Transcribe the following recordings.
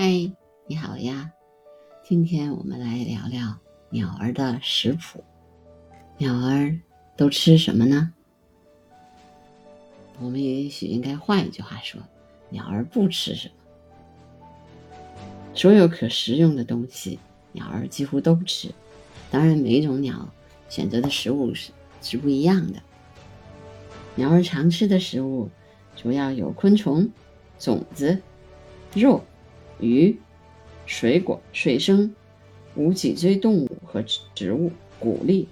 嗨，你好呀！今天我们来聊聊鸟儿的食谱。鸟儿都吃什么呢？我们也许应该换一句话说：鸟儿不吃什么。所有可食用的东西，鸟儿几乎都吃。当然，每一种鸟选择的食物是是不一样的。鸟儿常吃的食物主要有昆虫、种子、肉。鱼、水果、水生、无脊椎动物和植物、谷粒、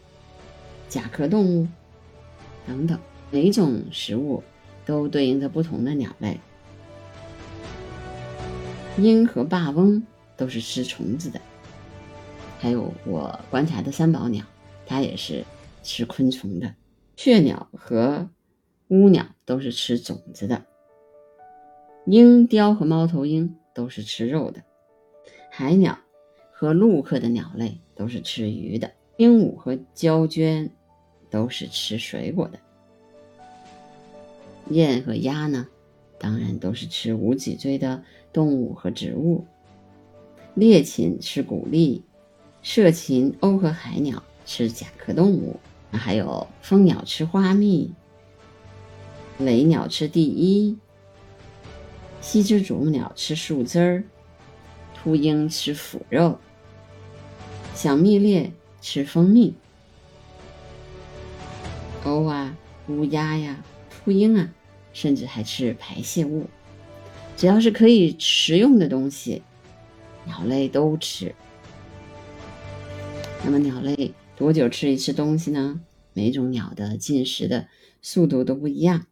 甲壳动物等等，每种食物都对应着不同的鸟类。鹰和霸翁都是吃虫子的，还有我观察的三宝鸟，它也是吃昆虫的。雀鸟和乌鸟都是吃种子的。鹰雕和猫头鹰。都是吃肉的，海鸟和陆科的鸟类都是吃鱼的，鹦鹉和胶鹃都是吃水果的，雁和鸭呢，当然都是吃无脊椎的动物和植物，猎禽吃谷粒，射禽鸥和海鸟吃甲壳动物，还有蜂鸟吃花蜜，雷鸟吃第一。西之啄木鸟吃树枝儿，秃鹰吃腐肉，小蜜猎吃蜂蜜，鸥啊、乌鸦呀、秃鹰啊，甚至还吃排泄物。只要是可以食用的东西，鸟类都吃。那么，鸟类多久吃一次东西呢？每种鸟的进食的速度都不一样。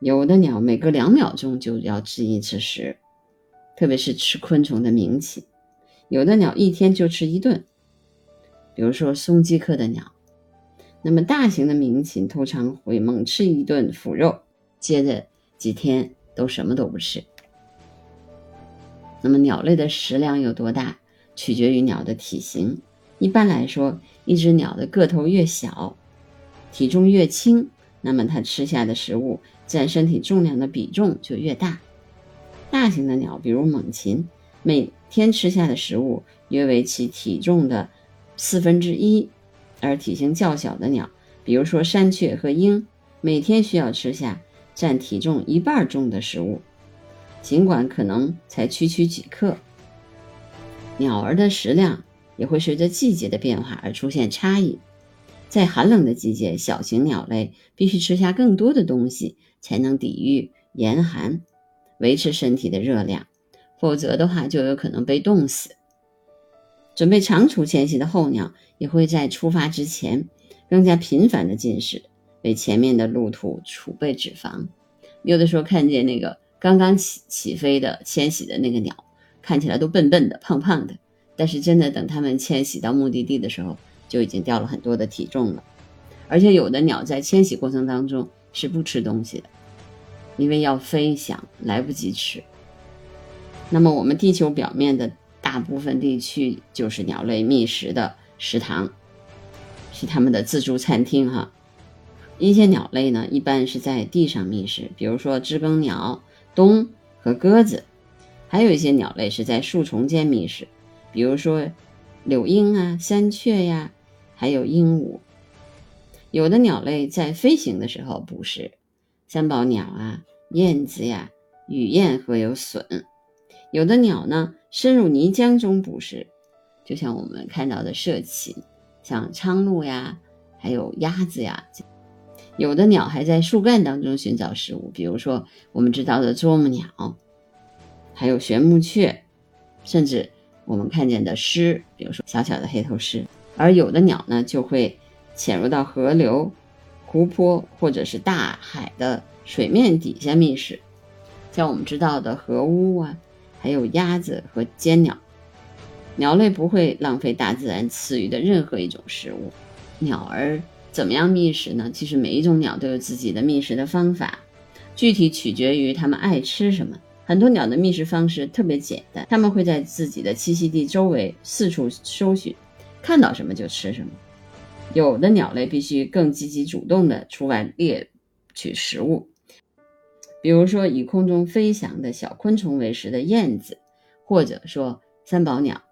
有的鸟每隔两秒钟就要吃一次食，特别是吃昆虫的鸣禽；有的鸟一天就吃一顿，比如说松鸡科的鸟。那么大型的鸣禽通常会猛吃一顿腐肉，接着几天都什么都不吃。那么鸟类的食量有多大，取决于鸟的体型。一般来说，一只鸟的个头越小，体重越轻。那么它吃下的食物占身体重量的比重就越大。大型的鸟，比如猛禽，每天吃下的食物约为其体重的四分之一；而体型较小的鸟，比如说山雀和鹰，每天需要吃下占体重一半重的食物，尽管可能才区区几克。鸟儿的食量也会随着季节的变化而出现差异。在寒冷的季节，小型鸟类必须吃下更多的东西，才能抵御严寒，维持身体的热量，否则的话就有可能被冻死。准备长途迁徙的候鸟也会在出发之前更加频繁的进食，为前面的路途储备脂肪。有的时候看见那个刚刚起起飞的迁徙的那个鸟，看起来都笨笨的、胖胖的，但是真的等它们迁徙到目的地的时候。就已经掉了很多的体重了，而且有的鸟在迁徙过程当中是不吃东西的，因为要飞翔来不及吃。那么我们地球表面的大部分地区就是鸟类觅食的食堂，是它们的自助餐厅哈。一些鸟类呢，一般是在地上觅食，比如说知更鸟、冬和鸽子；还有一些鸟类是在树丛间觅食，比如说柳莺啊、山雀呀。还有鹦鹉，有的鸟类在飞行的时候捕食，三宝鸟啊、燕子呀、雨燕和有隼。有的鸟呢深入泥浆中捕食，就像我们看到的社禽，像苍鹭呀，还有鸭子呀。有的鸟还在树干当中寻找食物，比如说我们知道的啄木鸟，还有玄木雀，甚至我们看见的狮，比如说小小的黑头狮。而有的鸟呢，就会潜入到河流、湖泊或者是大海的水面底下觅食，像我们知道的河乌啊，还有鸭子和尖鸟。鸟类不会浪费大自然赐予的任何一种食物。鸟儿怎么样觅食呢？其实每一种鸟都有自己的觅食的方法，具体取决于它们爱吃什么。很多鸟的觅食方式特别简单，它们会在自己的栖息地周围四处搜寻。看到什么就吃什么，有的鸟类必须更积极主动地出外猎取食物，比如说以空中飞翔的小昆虫为食的燕子，或者说三宝鸟。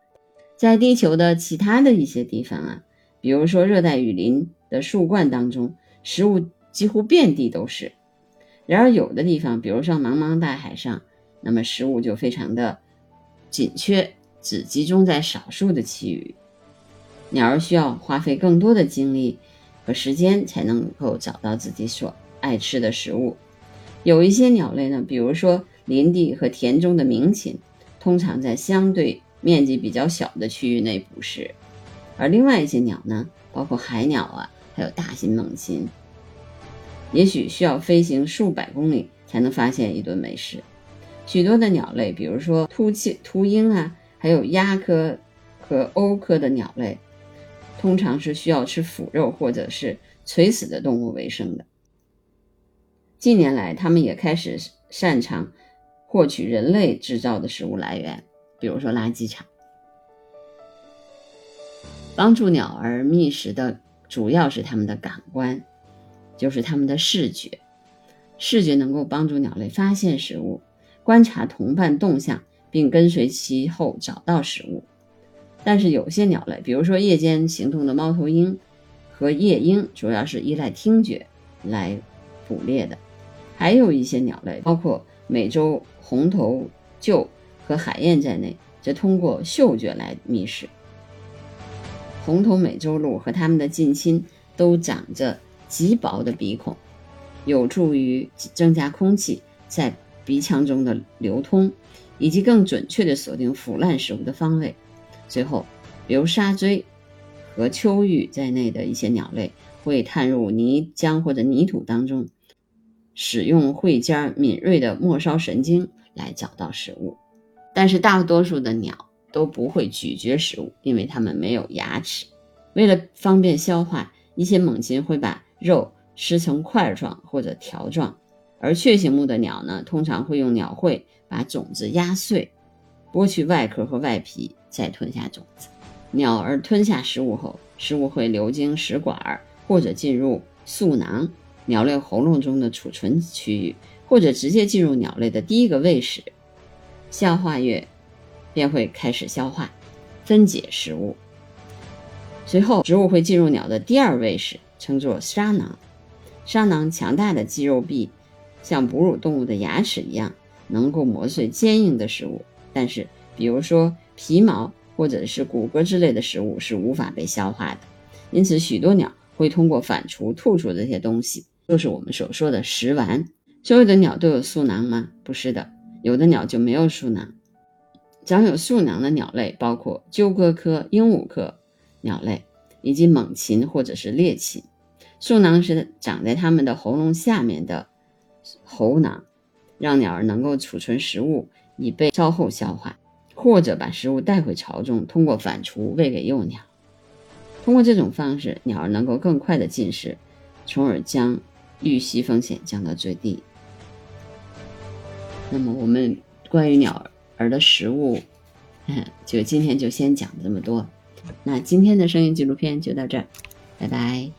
在地球的其他的一些地方啊，比如说热带雨林的树冠当中，食物几乎遍地都是。然而有的地方，比如说茫茫大海上，那么食物就非常的紧缺，只集中在少数的区域。鸟儿需要花费更多的精力和时间才能够找到自己所爱吃的食物。有一些鸟类呢，比如说林地和田中的鸣禽，通常在相对面积比较小的区域内捕食；而另外一些鸟呢，包括海鸟啊，还有大型猛禽，也许需要飞行数百公里才能发现一顿美食。许多的鸟类，比如说秃气秃鹰啊，还有鸦科和鸥科的鸟类。通常是需要吃腐肉或者是垂死的动物为生的。近年来，他们也开始擅长获取人类制造的食物来源，比如说垃圾场。帮助鸟儿觅食的主要是它们的感官，就是它们的视觉。视觉能够帮助鸟类发现食物，观察同伴动向，并跟随其后找到食物。但是有些鸟类，比如说夜间行动的猫头鹰和夜鹰，主要是依赖听觉来捕猎的。还有一些鸟类，包括美洲红头鹫和海燕在内，则通过嗅觉来觅食。红头美洲鹿和它们的近亲都长着极薄的鼻孔，有助于增加空气在鼻腔中的流通，以及更准确地锁定腐烂食物的方位。最后，比如沙锥和秋玉在内的一些鸟类会探入泥浆或者泥土当中，使用喙尖敏锐的末梢神经来找到食物。但是大多数的鸟都不会咀嚼食物，因为它们没有牙齿。为了方便消化，一些猛禽会把肉吃成块状或者条状，而雀形目的鸟呢，通常会用鸟喙把种子压碎。剥去外壳和外皮，再吞下种子。鸟儿吞下食物后，食物会流经食管，或者进入嗉囊（鸟类喉咙中的储存区域），或者直接进入鸟类的第一个胃室。消化液便会开始消化、分解食物。随后，食物会进入鸟的第二胃室，称作沙囊。沙囊强大的肌肉壁，像哺乳动物的牙齿一样，能够磨碎坚硬的食物。但是，比如说皮毛或者是骨骼之类的食物是无法被消化的，因此许多鸟会通过反刍吐出这些东西，就是我们所说的食丸。所有的鸟都有嗉囊吗？不是的，有的鸟就没有嗉囊。长有嗉囊的鸟类包括鸠鸽科、鹦鹉科鸟类以及猛禽或者是猎禽。嗉囊是长在它们的喉咙下面的喉囊，让鸟儿能够储存食物。以备稍后消化，或者把食物带回巢中，通过反刍喂给幼鸟。通过这种方式，鸟儿能够更快的进食，从而将遇袭风险降到最低。那么，我们关于鸟儿的食物，就今天就先讲这么多。那今天的声音纪录片就到这儿，拜拜。